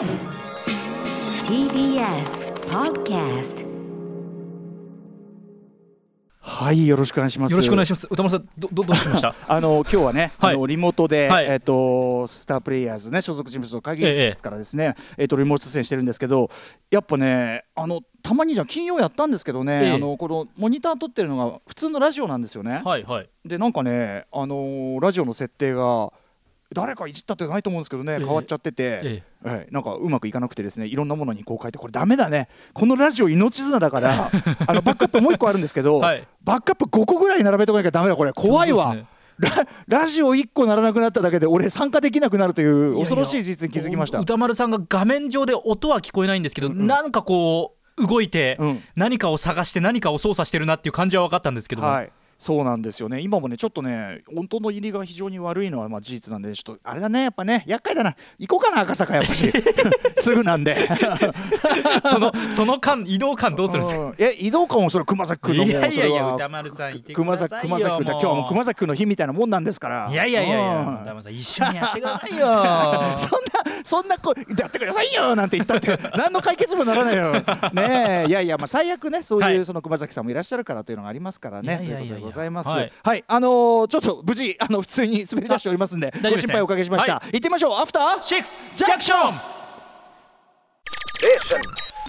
TBS Podcast はいよろしくお願いします。よろしくお願いします。歌丸さんどどどうしました？あの今日はね、はい。あのリモートで、はい。えっ、とスタープレイヤーズね所属事務所の会議室からですね、えっ、とリモート出演してるんですけどやっぱねあのたまにじゃん金曜やったんですけどね、ええ。あのこのモニター撮ってるのが普通のラジオなんですよね、はいはい。でなんかねあのラジオの設定が誰かいじったってないと思うんですけどね、ええ。変わっちゃってて、えはい、なんかうまくいかなくてですねいろんなものにこう変えて。これダメだね。このラジオ命綱だから あのバックアップもう一個あるんですけど、はい。バックアップ5個ぐらい並べとかなきゃダメだこれ。怖いわ、ララジオ1個ならなくなっただけで俺参加できなくなるという恐ろしい事実に気づきました。歌丸さんが画面上で音は聞こえないんですけど、うんうん。なんかこう動いて、うん。何かを探して何かを操作してるなっていう感じは分かったんですけども、はいそうなんですよね。今もねちょっとね音の入りが非常に悪いのはまあ事実なんでちょっとあれだねやっぱね厄介だな。行こうかな赤坂やっぱし。すぐなんで。そのその間移動間どうするんですか？うん。え移動感もそれ熊崎君のもういやいやいや歌丸さんいてく熊ださいよ。崎君だ今日はもう熊崎君の日みたいなもんなんですから。いやいやいやいやうん。歌丸さん一緒にやってくださいよ。そんなそんなこやってくださいよなんて言ったって 何の解決もならないよ。ねえ。いやいやまあ最悪ねそうはい。いうその熊崎さんもいらっしゃるからというのがありますからねということでございます。はい。はい。あのーちょっと無事あの普通に滑り出しておりますんでご心配おかけしました。は行ってみましょう。アフターシックスジャンクション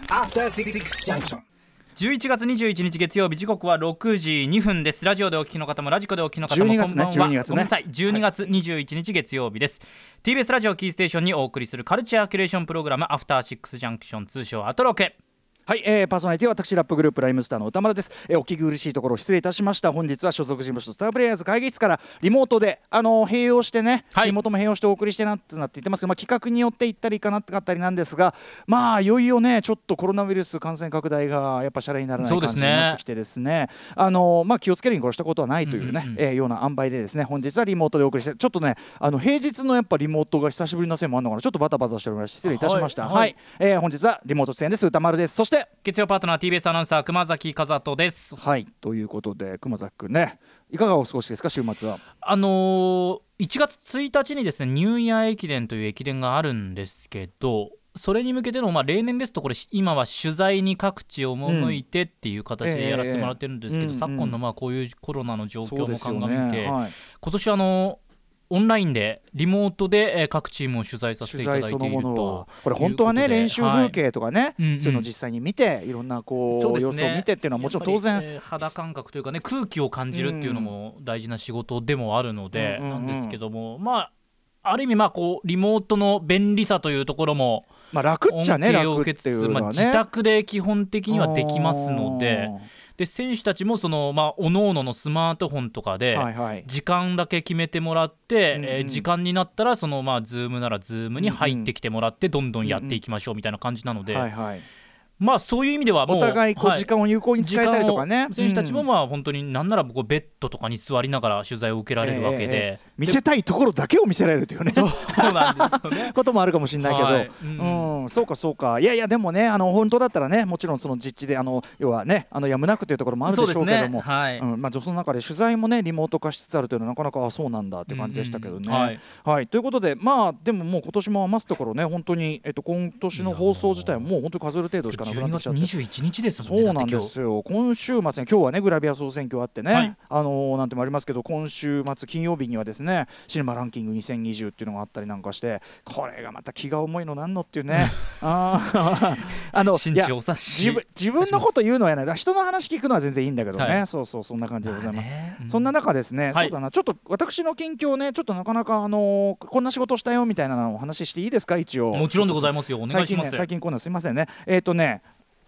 After Six Junction. 11月21日月曜日時刻は6時2分です。ラジオでお聞きの方もラジコでお聞きの方も12月ねこんばんは。12月ね。ごめんなさい。12月21日月曜日です、TBS ラジオキーステーションにお送りするカルチャーキュレーションプログラムアフターシックスジャンクション通称アトロケはい、えー、パーソナリティは私ラップグループライムスターの歌丸です、えー、お聞き苦しいところ失礼いたしました。本日は所属事務所スタープレイヤーズ会議室からリモートであのー併用してね、はい。リモートも併用してお送りしてなってなって言ってますけど、まあ、企画によって行ったりかなってかったりなんですがまあいよいよねちょっとコロナウイルス感染拡大がやっぱシャレにならない感じそうですね。になってきてですね。あのーまあ気をつけるに越したことはないというね、うんうんうん。えーような塩梅でですね本日はリモートでお送りしてちょっとねあの平日のやっぱリモートが久しぶりのせいもあるのかな。ちょっとバタバタしておりまして失礼いたしました。はい。はい、えー本日はリモート出演です。歌丸です。そして月曜パートナー TBS アナウンサー熊崎和人です。はいということで熊崎君ねいかがお過ごしですか週末は？あのー1月1日にですねニューイヤー駅伝という駅伝があるんですけどそれに向けての、まあ、例年ですとこれ今は取材に各地を赴いてっていう形でやらせてもらってるんですけど、ええ昨今のまあこういうコロナの状況も鑑みて、はい、今年あのオンラインでリモートでえー各チームを取材させて取いただいているとこれ本当はね練習風景とかね、はい。そういうのを実際に見ていろんなこうそうです様子を見てっていうのはもちろん当然。えー肌感覚というかね空気を感じるっていうのも大事な仕事でもあるのでなんですけども、まあある意味まあこうリモートの便利さというところもまあ楽っ恩ちゃね恵を楽ってい受けつつ、まあ、自宅で基本的にはできますのでで選手たちもその、まあ、各々のスマートフォンとかで、はいはい。時間だけ決めてもらって、うんうん。えー時間になったらそのまあズームならズームに入ってきてもらってどんどんやっていきましょうみたいな感じなので、はいはいまあそういう意味ではもうお互いこうは時間を有効に使えたりとかね、時間を選手たちもうんまあ本当になんならこうベッドとかに座りながら取材を受けられるわけで、ええええ見せたいところだけを見せられるというね。そうなんですよね。こともあるかもしれないけど、はい。うん。そうかそうか。いやいやでもねあの本当だったらねもちろんその実地であの要はねあのやむなくというところもあるでしょうけども、はい、うん。まあ、その中で取材もねリモート化しつつあるというのはなかなかあそうなんだっていう感じでしたけどね。うんうんはい。はい、ということでまあでももう今年も余すところね本当に、えっと、今年の放送自体はもう本当に数える程度しかなくなって12月きちゃって。21日ですもんね。そうなんですよ。今週末ね今日はねグラビア総選挙あってね、はい。あのーなんてもありますけど今週末金曜日にはですねシネマランキング2020っていうのがあったりなんかしてこれがまた気が重いのなんのっていうね。あー。あの自分自分のこと言うのはやないだ。人の話聞くのは全然いいんだけどね、はい。そうそうそんな感じでございます。そんな中ですね、はい。そうだな。ちょっと私の近況ねちょっとなかなかあのーこんな仕事したよみたいなお話ししていいですか？一応。もちろんでございますよ。お願いします。最近こんなんすいませんね。えっ、とね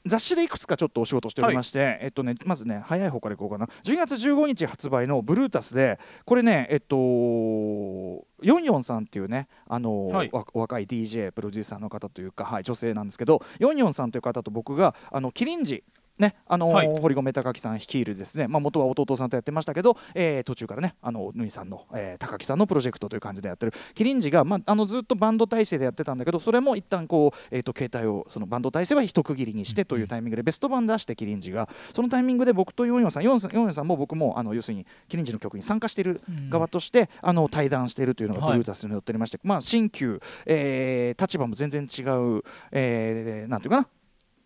雑誌でいくつかちょっとお仕事しておりまして、えっとねまずね早い方からいこうかな。12月15日発売のブルータスでこれねえっとヨンヨンさんっていうねあの、はい。若い DJ プロデューサーの方というか、はい、女性なんですけどヨンヨンさんという方と僕があのキリンジねあのーはい。堀米貴樹さん率いるですね、まあ、元は弟さんとやってましたけど、えー途中からねあのぬいさんの、えー高木さんのプロジェクトという感じでやってる。キリンジが、まあ、あのずっとバンド体制でやってたんだけどそれも一旦こう、えー、と携帯をそのバンド体制は一区切りにしてというタイミングでベスト版出してキリンジがそのタイミングで僕と44さん44さんも僕もあの要するにキリンジの曲に参加している側として、あの対談しているというのがはい。ブルータスに載っておりまして、まあ、新旧、えー立場も全然違う、えーなんていうかな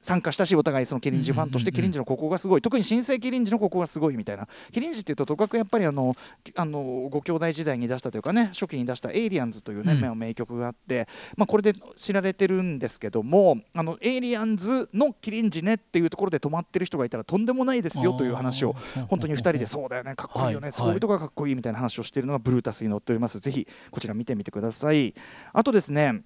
参加したしお互いそのキリンジファンとしてキリンジのここがすごい。特に新生キリンジのここがすごいみたいな。キリンジっていうととかくやっぱりあのあのご兄弟時代に出したというかね初期に出した「エイリアンズ」というね、うん。まあ名曲があって、まあ、これで知られてるんですけどもあのエイリアンズのキリンジねっていうところで止まってる人がいたらとんでもないですよという話を本当に2人でそうだよねかっこいいよね、はい。そういうとこがかっこいいみたいな話をしているのがブルータスに載っております。ぜひこちら見てみてください。あとですね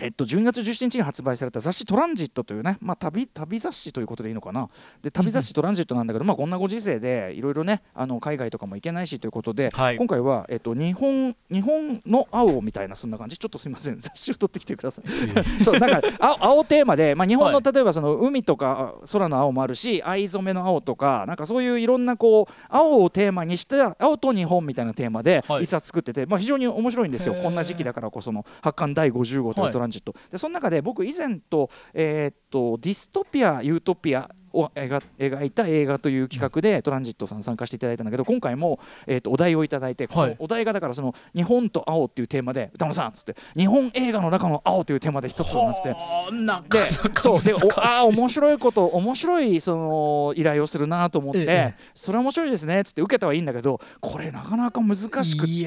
えっと、12月17日に発売された雑誌「トランジット」というね、まあ、旅旅雑誌ということでいいのかな。で旅雑誌「トランジット」なんだけど、まあ、こんなご時世でいろいろねあの海外とかも行けないしということで、はい。今回は、えっと、日本日本の青みたいなそんな感じ。ちょっとすみません。雑誌を取ってきてください。そうなんか青青テーマで、まあ、日本のはい。例えばその海とか空の青もあるし藍染めの青とかなんかそういういろんなこう青をテーマにした青と日本みたいなテーマではい。一冊作ってて、まあ、非常に面白いんですよ。こんな時期だからこその発刊第50号というトランジット、でその中で僕以前と,、えーっとディストピアユートピアを描描いた映画という企画でトランジットさん参加していただいたんだけど今回も、えーっとお題をいただいて、このお題がだからその日本と青っていうテーマで宇多丸さんっつって日本映画の中の青というテーマで一つなんつってでそうであー面白いこと面白いその依頼をするなと思って、ええ。それは面白いですねっつって受けたはいいんだけどこれなかなか難しくって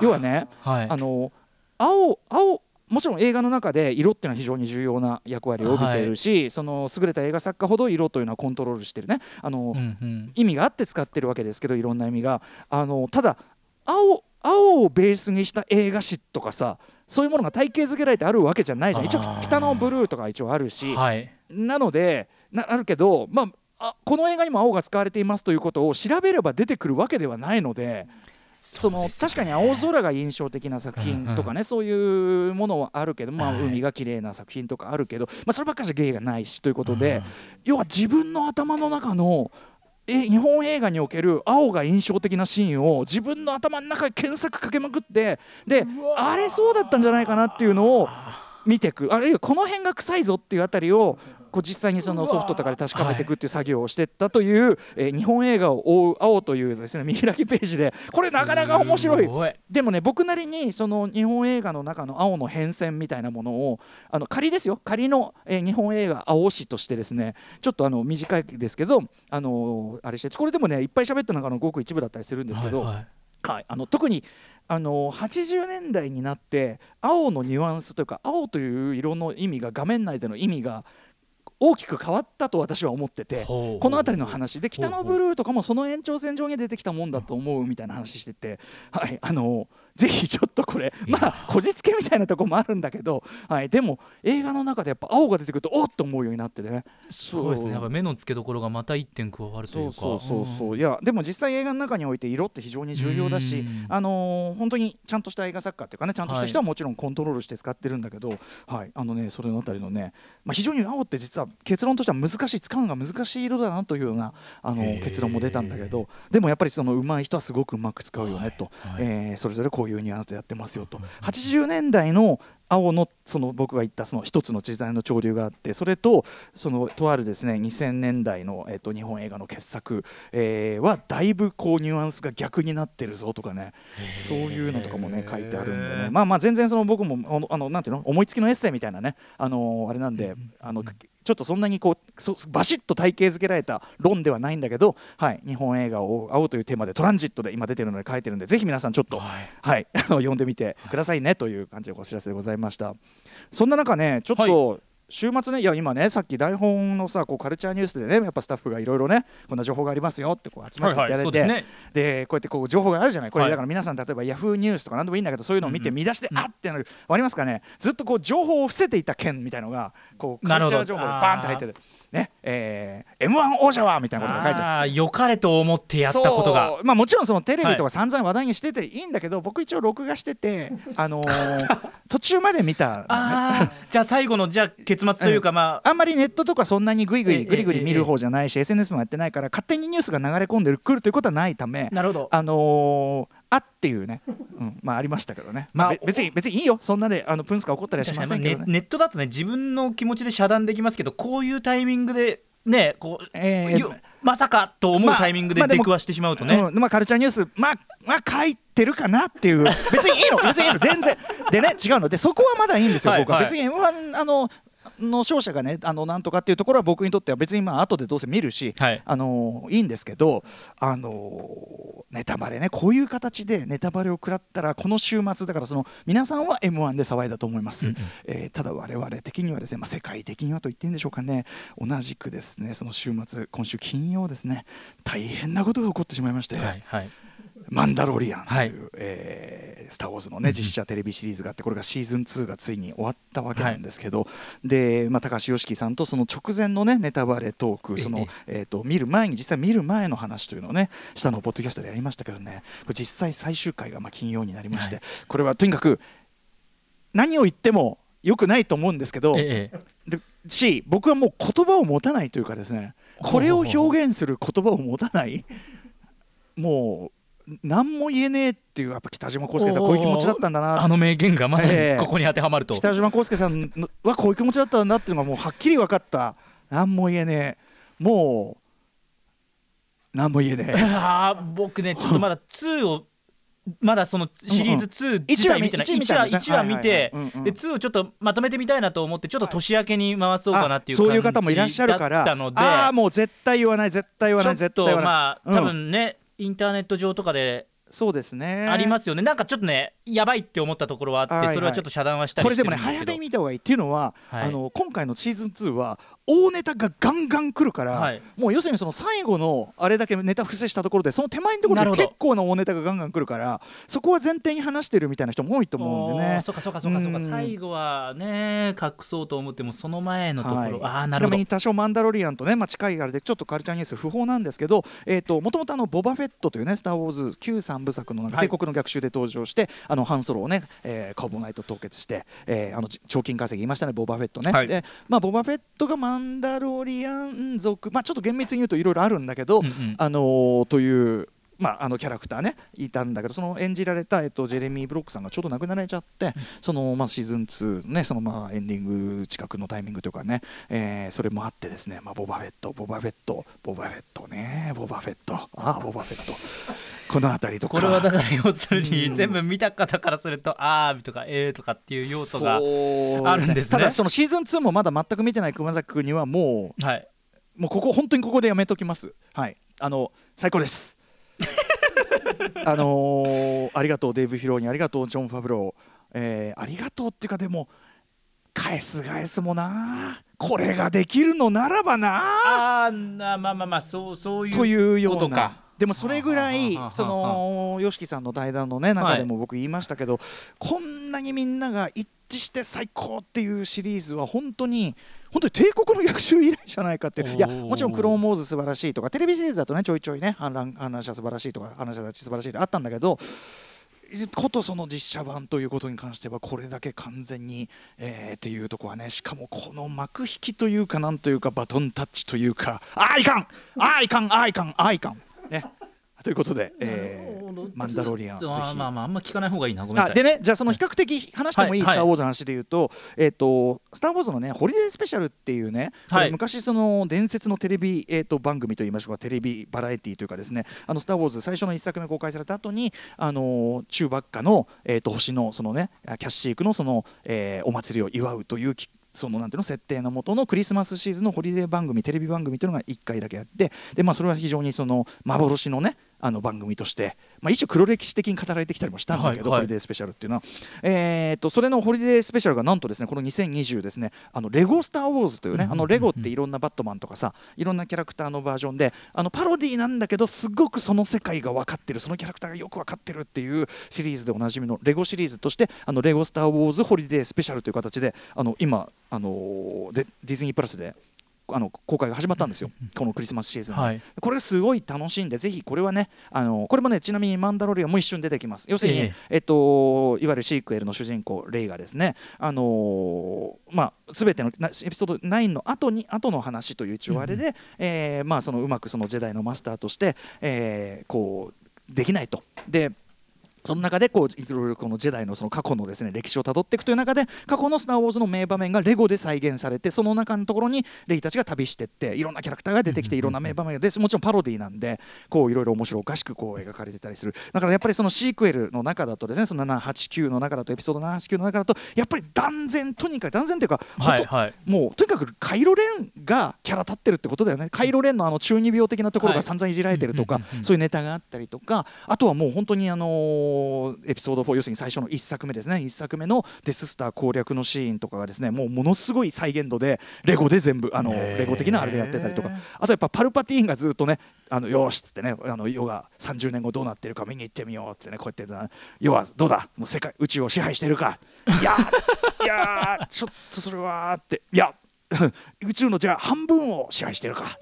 要はねはい。あの青青もちろん映画の中で色っていうのは非常に重要な役割を帯びているし、その優れた映画作家ほど色というのはコントロールしてるねあの、うんうん。意味があって使ってるわけですけどいろんな意味が。あのただ青青をベースにした映画史とかさそういうものが体系づけられてあるわけじゃないじゃん。一応北のブルーとか一応あるし、はい。なのでなあるけど、まあ、あこの映画にも青が使われていますということを調べれば出てくるわけではないので。その確かに青空が印象的な作品とかね、そういうものはあるけど、まあ、はい。海が綺麗な作品とかあるけど、まあ、そればっかりじゃ芸がないしということで、うん要は自分の頭の中のえ日本映画における青が印象的なシーンを自分の頭の中で検索かけまくってであれそうだったんじゃないかなっていうのを見ていく。あるいはこの辺が臭いぞっていうあたりをこう実際にそのソフトとかで確かめていくっていう作業をしていったという、えー日本映画を追う青というですね見開きページでこれなかなか面白い。でもね僕なりにその日本映画の中の青の変遷みたいなものをあの仮ですよ。仮の、えー日本映画青史としてですねちょっとあの短いですけどあのあれしてこれでもねいっぱい喋った中のごく一部だったりするんですけど、はいはい。はい、あの特にあの80年代になって青のニュアンスというか青という色の意味が画面内での意味が大きく変わったと私は思っててこの辺りの話。で北のブルーとかもその延長線上に出てきたもんだと思うみたいな話してて、はい、あのぜひちょっとこれまあこじつけみたいなところもあるんだけど、はい、でも映画の中でやっぱ青が出てくるとおっと思うようになってね。すごいですね。やっぱ目の付けどころがまた一点加わるというか。そうそうそうそう。いやでも実際映画の中において色って非常に重要だしうん。あのー本当にちゃんとした映画作家っていうかねちゃんとした人はもちろんコントロールして使ってるんだけど、はいあのねそれのあたりのね、まあ、非常に青って実は結論としては難しい使うのが難しい色だなというようなあの結論も出たんだけどでもやっぱりその上手い人はすごくうまく使うよねと、はいえーそれぞれこういうニュアンスでやってますよと。80年代の青のその僕が言ったその一つの時代の潮流があってそれとそのとあるですね2000年代の、えっと日本映画の傑作、えーはだいぶこうニュアンスが逆になってるぞとかね。そういうのとかもね書いてあるんでね。まあまあ全然その僕もあのなんていうの？思いつきのエッセイみたいなね。あのあれなんであのちょっとそんなにこうそバシッと体系づけられた論ではないんだけど、はい、日本映画を青というテーマでトランジットで今出てるので書いてるんでぜひ皆さんちょっと、はいはい、あの読んでみてくださいねという感じでお知らせでございました。そんな中ねちょっと、週末ねいや今ねさっき台本のさこうカルチャーニュースでねやっぱスタッフがいろいろねこんな情報がありますよってこう集まっていただいて、はいはいですね。でこうやってこう情報があるじゃない。これはい。だから皆さん例えばヤフーニュースとか何でもいいんだけどそういうのを見て見出して、あってなる。わかりますかね。ずっとこう情報を伏せていた件みたいのがこうカルチャー情報がバーンと入ってるねえー、M1 王者はみたいなことが書いてある。ああ良かれと思ってやったことが。まあ、もちろんそのテレビとか散々話題にしてていいんだけど、僕一応録画してて、あのー途中まで見たのね、じゃあ最後のじゃあ結結末というか、まあ。あんまりネットとかそんなにぐいぐええいぐりぐり見る方じゃないし、SNS もやってないから勝手にニュースが流れ込んでくるということはないため。なるほど。あのーあっていうね、うん、まあありましたけどね、まあべ別に別にいいよ。そんなであのプンスカ起こったりはしませんけネどね。ネットだとね自分の気持ちで遮断できますけどこういうタイミングでねこう、えーよまさかと思うタイミングで出くわしてしまうとね、うん。まあ、カルチャーニュース、まあ、まあ、書いてるかなっていう、別にいいの、別にいいの、全然。でね、違うの。で、そこはまだいいんですよ、はい僕は。はい。別に M1 あのの勝者がね、あのなんとかっていうところは僕にとっては別にまあ後でどうせ見るし、はい。あのいいんですけど、あのネタバレね、こういう形でネタバレを食らったら、この週末だからその皆さんは M1 で騒いだと思います。うんうん。えーただ我々的にはですね、まあ、世界的にはと言っていいんでしょうかね。同じくですねその週末今週金曜ですね大変なことが起こってしまいまして、はいはいマンダロリアンという、はい。えースター・ウォーズの、ね、実写テレビシリーズがあってこれがシーズン2がついに終わったわけなんですけど、で、まあ、高橋良樹さんとその直前の、ね、ネタバレトークその、えー、と見る前に実際見る前の話というのをね下のポッドキャストでやりましたけどね。これ実際最終回がまあ金曜になりまして、はい。これはとにかく何を言っても良くないと思うんですけど、ええ。でし僕はもう言葉を持たないというかですねこれを表現する言葉を持たないもう何も言えねえっていうやっぱ北島康介さんこういう気持ちだったんだなあの名言がまさええ。にここに当てはまると、北島康介さんのはこういう気持ちだったんだっていうのがもうはっきり分かった。何も言えねえ。もう何も言えねえ。あー僕ねちょっとまだ2をまだそのシリーズ2自体見てない。一話見1話一話見てはいはいはいうんうん。で2をちょっとまとめてみたいなと思ってちょっと年明けに回そうかなっていうあ感じそういう方もいらっしゃるかだらああもう絶対言わない絶対言わないちょっと絶対言わない、うんまあ多分ねインターネット上とかでそうですね。ありますよね。なんかちょっとねやばいって思ったところはあっはいはい。てそれはちょっと遮断はしたりこれでもねしてるんですけど。早めに見た方がいいっていうのは、はい。あの今回のシーズン2は大ネタがガンガン来るから、はい。もう要するにその最後のあれだけネタ伏せしたところでその手前のところで結構な大ネタがガンガン来るからそこは前提に話してるみたいな人も多いと思うんでね。そうかそうかそうかそうかうん。最後はね隠そうと思ってもその前のところ、はい。ああなるほど。ちなみに多少マンダロリアンとね、まあ、近いあれでちょっとカルチャーニュース不法なんですけどもともとあのボバフェットというね「スター・ウォーズ」旧三部作のなんかはい。帝国の逆襲で登場して、あのハンソロをね、えーカーボナイト凍結して、えーあの賞金稼ぎ言いましたねボバフェットね、はい。でまあ、ボバフェットがマンダロリアン族、まあ、ちょっと厳密に言うといろいろあるんだけど、うんうん。あのーという。まあ、あのキャラクターねいたんだけどその演じられた、えっと、ジェレミー・ブロックさんがちょうど亡くなられちゃって、その、まあ、シーズン2ねその、まあ、エンディング近くのタイミングというかね、えーそれもあってですね、まあ、ボバフェットボバフェットボバフェットねボバフェット。ああボバフェット。この辺りとか。これはだから要するにうん。全部見た方からするとあーとかえーとかっていう要素があるんですね。ただそのシーズン2もまだ全く見てない熊崎君にはもうはい。もうここ本当にここでやめときます。はい、あの最高です。あのーありがとうデーブ・フィローにありがとうジョン・ファブロー、えーありがとうっていうかでも返す返すもな。これができるのならばな。あまあまあまあそうそういうというような。ことか。でもそれぐらいその YOSHIKI さんの対談のね中でも僕言いましたけど、こんなにみんなが一致して最高っていうシリーズは本当に本当に帝国の逆襲以来じゃないかっていう。いやもちろんクローンモーズ素晴らしいとかテレビシリーズだとねちょいちょいね反乱反乱者素晴らしいとか反乱者たち素晴らしいってあったんだけどことその実写版ということに関してはこれだけ完全に、えーっていうところはねしかもこの幕引きというかなんというかバトンタッチというかあーいかんあーいかんあーいかんあーいかん。ねということで、えーマンダロリアンぜひ。あーまあまああんま聞かない方がいいな。ごめんなさい。あでねじゃあその比較的話してもい。い「はい？スター・ウォーズ」の話で言うと「えっとスター・ウォーズ」のねホリデースペシャルっていうね、はい。昔その伝説のテレビ、えー、と番組といいましょうかテレビバラエティーというかですね「あのスター・ウォーズ」最初の1作目公開された後にあのチューバッカの、えー、と星のそのねキャッシークのその、えーお祭りを祝うというきそのなんていうの設定のもとのクリスマスシーズンのホリデー番組テレビ番組というのが1回だけあってで、まあ、それは非常にその幻のねあの番組として、まあ、一応黒歴史的に語られてきたりもしたんだけど、はいはい。ホリデースペシャルっていうのは、えー、とそれのホリデースペシャルがなんとですねこの2020ですねあのレゴスター・ウォーズというね、うんあのレゴっていろんなバットマンとかさいろんなキャラクターのバージョンであのパロディなんだけどすごくその世界が分かってるそのキャラクターがよく分かってるっていうシリーズでおなじみのレゴシリーズとしてあのレゴスター・ウォーズホリデースペシャルという形であの今あのでディズニープラスであの公開が始まったんですよ、このクリスマスシーズンに、はい。これすごい楽しんでぜひこれはねあのこれもねちなみにマンダロリアンも一瞬出てきます。要するに、ええ。っと、いわゆるシークエルの主人公レイがですねあのーまあ全てのなエピソード9の後に後の話という一応あれで、えーまあそのうまくそのジェダイのマスターとして、えーこうできないと。でその中でこういろいろこのジェダイのその過去のですね歴史をたどっていくという中で過去の「スター・ウォーズ」の名場面がレゴで再現されてその中のところにレイたちが旅していっていろんなキャラクターが出てきていろんな名場面が出てもちろんパロディなんでこういろいろ面白おかしくこう描かれてたりする。だからやっぱりそのシークエルの中だとですねその789の中だとエピソード789の中だとやっぱり断然とにかく断然というかはいはい。もうとにかくカイロレンがキャラ立ってるってことだよね。カイロレンのあの中二病的なところはい。が散々いじられてるとか、うんうんうんうん。そういうネタがあったりとかあとはもう本当にあのーエピソード4要するに最初の1作目ですね。1作目のデススター攻略のシーンとかがですねもうものすごい再現度でレゴで全部あのレゴ的なあれでやってたりとか。あとやっぱパルパティーンがずっとねあのよーしっつってねあの世が30年後どうなってるか見に行ってみようってねこうやってな世はどうだ？もう世界宇宙を支配してるか。いやー いやーちょっとそれはーって。いや 宇宙のじゃあ半分を支配してるか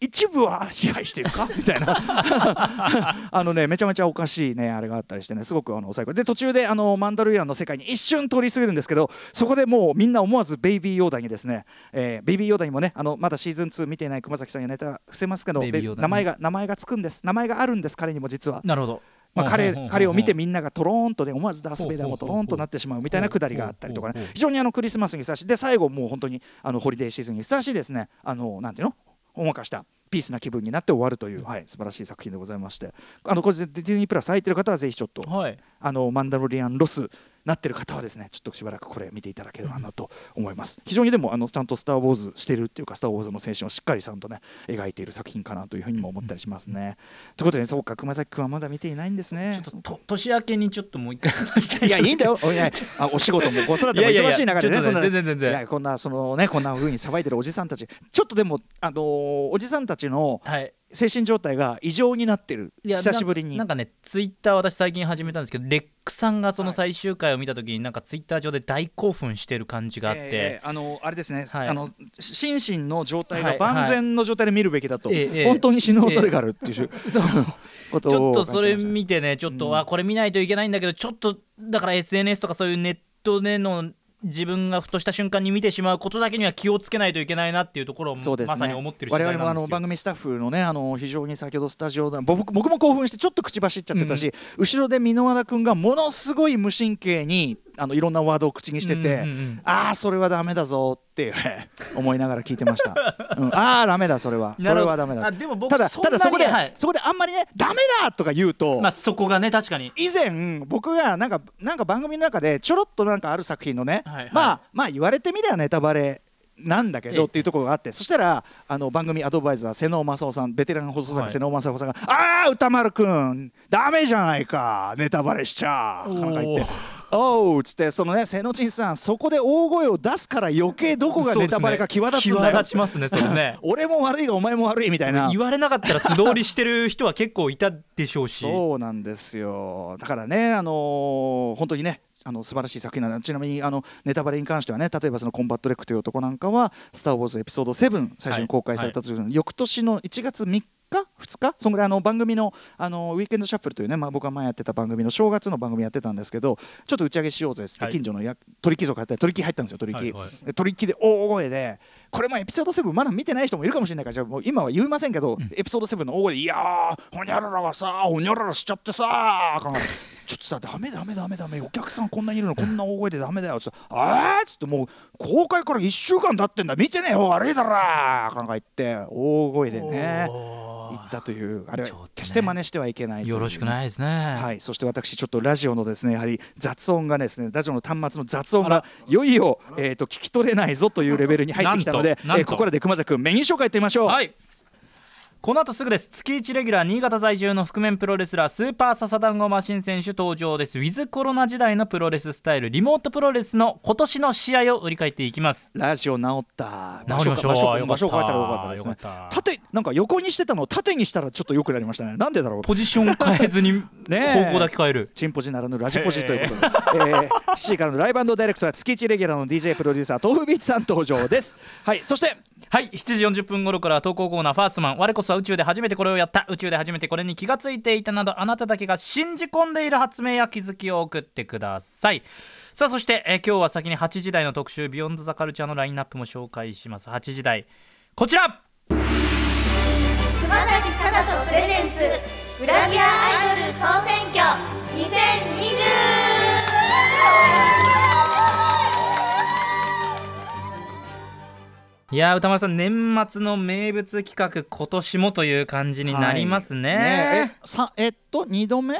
一部は支配してるか？みたいな。あのねめちゃめちゃおかしいねあれがあったりしてねすごくあの最高で途中であのマンダロリアンの世界に一瞬通り過ぎるんですけどそこでもうみんな思わずベイビーヨーダにですね、えーベイビーヨーダにもねあのまだシーズン2見ていない熊崎さんやネタ伏せますけどベイビーヨーダで名前が名前がつくんです。名前があるんです彼にも実は。なるほど。まあ、彼彼を見てみみんながトローンとね思わずダース・ベイダーもトローンとなってしまうみたいなくだりがあったりとかね。非常にあのクリスマスにふさわしいで最後もう本当にあのホリデーシーズンにふさわしいですね。あのなんていうの？おまかしたピースな気分になって終わるという、はい、素晴らしい作品でございまして。あのこれでディズニープラス入ってる方はぜひちょっとはい。あのマンダロリアンロスなってる方はですねちょっとしばらくこれ見ていただければなと思います。非常にでもあのちゃんと「スター・ウォーズ」してるっていうか「スター・ウォーズ」の青春をしっかりちゃんとね描いている作品かなというふうにも思ったりしますね。ということで、そうか熊崎君はまだ見ていないんですね。ちょっとと年明けにちょっともう一回話したい。いやいいんだよ。おいやあお仕事も子育てもいやいやいや忙しい中でねちょっとねそんな全然全然。いやこんなそのねこんな風に騒いでるおじさんたち。ちょっとでもあのーおじさんたちのはい精神状態が異常になってる。久しぶりに。なんかねツイッター私最近始めたんですけどレックさんがその最終回を見た時になんかツイッター上で大興奮してる感じがあって、えーあのあれですね、はい。あの心身の状態がはい万全の状態で見るべきだと、ええ本当に死ぬ恐れがあるっていう。そう。ことちょっとをそれ見てねちょっと、うんあこれ見ないといけないんだけどちょっとだから SNS とかそういうネットでの自分がふとした瞬間に見てしまうことだけには気をつけないといけないなっていうところをたそうですね。まさに思ってる次我々もあの番組スタッフのねあの非常に先ほどスタジオで僕僕も興奮してちょっと口走っちゃってたし、後ろで箕輪田君がものすごい無神経にあのいろんなワードを口にしてて、うんうんうん。ああそれはダメだぞって 思いながら聞いてました、うん、ああダメだそれは。それはダメだ。あでも僕ただただそこで、はい。そこであんまりねダメだとか言うと、まあそこがね確かに。以前僕がなんかなんか番組の中でちょろっとなんかある作品のね、はいはい。まあまあ言われてみればネタバレなんだけええ。どっていうところがあってそしたらあの番組アドバイザー瀬能正夫さんベテラン放送作はい。家瀬能正夫さんが「ああ歌丸くんダメじゃないかネタバレしちゃ」とか言って「おう」っつってそのね瀬野陳さんそこで大声を出すから余計どこがネタバレか際立つんだよ。際立ちますねそれね。俺も悪いがお前も悪いみたいな。言われなかったら素通りしてる人は結構いたでしょうし。そうなんですよ。だからねあのー本当にねあの素晴らしい作品なんでちなみにあのネタバレに関してはね例えばそのコンバット REC という男なんかは「スター・ウォーズ」エピソード7最初に公開されたという、翌年の1月3日？2日？そんぐらいあの番組のあのウィークエンドシャッフルというね、まあ、僕が前やってた番組の正月の番組やってたんですけどちょっと打ち上げしようぜってはい。近所のや鳥貴族やったり鳥貴入ったんですよ鳥貴、はいはい。で鳥貴で大声でこれもエピソード7まだ見てない人もいるかもしれないからじゃあもう今は言いませんけど、エピソード7の大声で「いやーほにゃららがさほにゃららしちゃってさ」ちょっとさダメダメダメダメお客さんこんなにいるのこんな大声でダメだよ」つって「あーっつってもう公開から1週間経ってんだ見てねえよ悪いだろ」かんか言って大声でねおー言ったというあれは決して真似してはいけないという。よろしくないですね、はい、そして私ちょっとラジオのですねやはり雑音がですねラジオの端末の雑音あがいよいよえっ、と聞き取れないぞというレベルに入ってきたのでえーここらで熊崎君メニュー紹介いってみましょう。はいこの後すぐです。月1レギュラー新潟在住の覆面プロレスラースーパーササダンゴマシン選手登場です。ウィズコロナ時代のプロレススタイルリモートプロレスの今年の試合を振り返っていきます。ラジオ治った。治りましょう。場所よかった。場所変えたらよかったですね。縦なんか横にしてたのを縦にしたらちょっと良くなりましたね。なんでだろう。ポジション変えずに ねえ。方向だけ変える。チンポジならぬラジポジということで、えー、7時からのライブダイレクトは月1レギュラーの DJ プロデューサー豆腐ビーチさん登場です。はいそしてはい7時40分頃から投稿コーナーファーストマン我こそは宇宙で初めてこれをやった。宇宙で初めてこれに気がついていたなどあなただけが信じ込んでいる発明や気づきを送ってください。さあそして、えー今日は先に8時台の特集ビヨンドザカルチャーのラインナップも紹介します。8時台。こちら。熊崎佳人プレゼンツ。グラビアアイドル総選挙。2020いやー歌丸さん年末の名物企画今年もという感じになりますね,、はい。えさえっと2度目？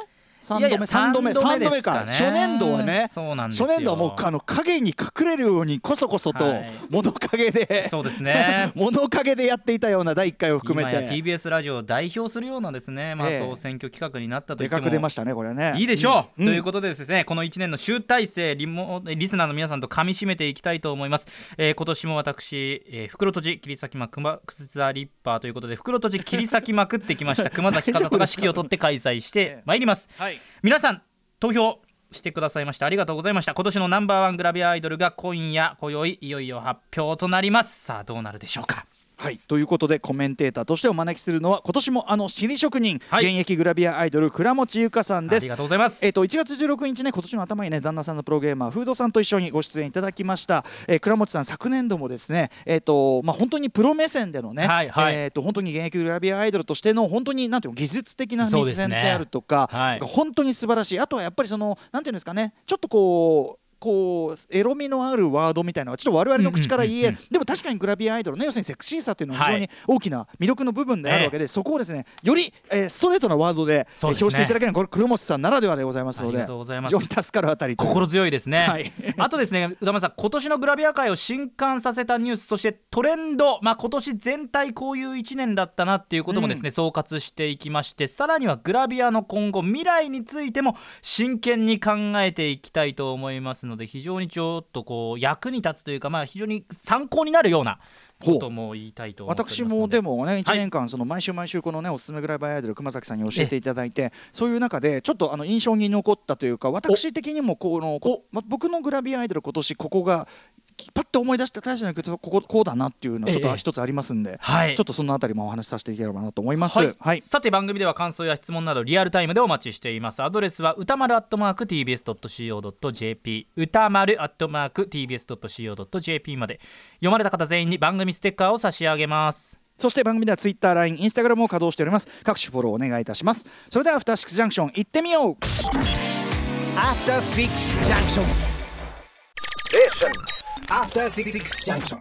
いやいや3度目三3度目かね。初年度はねそうなんですよ。初年度はもうあの影に隠れるようにこそこそとはい。物陰で、そうですね。物陰でやっていたような第1回を含めて。TBS ラジオを代表するようなですね、まあ、ええ。総選挙企画になったと言でっても。かく出ましたねこれはね。いいでしょう、うん。ということでですねこの1年の集大成リモリスナーの皆さんと噛み締めていきたいと思います、えー今年も私、えー、袋とじ切り裂きまくまくすザリッパーということで袋とじ切り裂きまくってきました。熊崎和人が指揮を取って開催してまいります。はい皆さん投票してくださいました。ありがとうございました。今年のナンバーワングラビアアイドルが今夜今宵いよいよ発表となります。さあどうなるでしょうか。はい、ということでコメンテーターとしてお招きするのは今年もあの尻り職人、はい。現役グラビアアイドル倉持ゆかさんです。ありがとうございます。えっと1月16日ね今年の頭にね旦那さんのプロゲーマーフードさんと一緒にご出演いただきました、えー倉持さん昨年度もですねえっ、とまあ本当にプロ目線でのね、はいはい。えっ、と本当に現役グラビアアイドルとしての本当になんていうの技術的な目線であるとか、はい。本当に素晴らしい。あとはやっぱりそのなんていうんですかねちょっとこうこうエロみのあるワードみたいなのはちょっと我々の口から言え、うんうんうんでも確かにグラビアアイドルね要するにセクシーさというのは非常にはい大きな魅力の部分であるわけで、そこをですねより、えーストレートなワードで表していただけるのはこれ黒本さんならではでございますのでありがとうございます。非常に助かるあたりと心強いですね、はい。あとですね歌丸さん今年のグラビア界を震撼させたニュースそしてトレンド、まあ、今年全体こういう1年だったなっていうこともですね、総括していきましてさらにはグラビアの今後未来についても真剣に考えていきたいと思いますので非常にちょっとこう役に立つというか、まあ、非常に参考になるようなことも言いたいと私もでもね1はい。年間その毎週毎週このねおすすめグラビアアイドル熊崎さんに教えていただいてそういう中でちょっとあの印象に残ったというか私的にもこの僕のグラビアアイドル今年ここがパッと思い出した大事なけどこここうだなっていうのはちょっええと一つありますんで、はいちょっとそのあたりもお話しさせていければなと思います。はい、はいさて番組では感想や質問などリアルタイムでお待ちしていますアドレスは歌丸アットマーク TBS.CO.JP 歌丸アットマーク TBS.CO.JP まで読まれた方全員に番組ステッカーを差し上げますそして番組ではツイッター、LINE、インスタグラムも稼働しております。各種フォローお願いいたします。それではアフターシックスジャンクション行ってみよう After Six Junction. After Six Junction.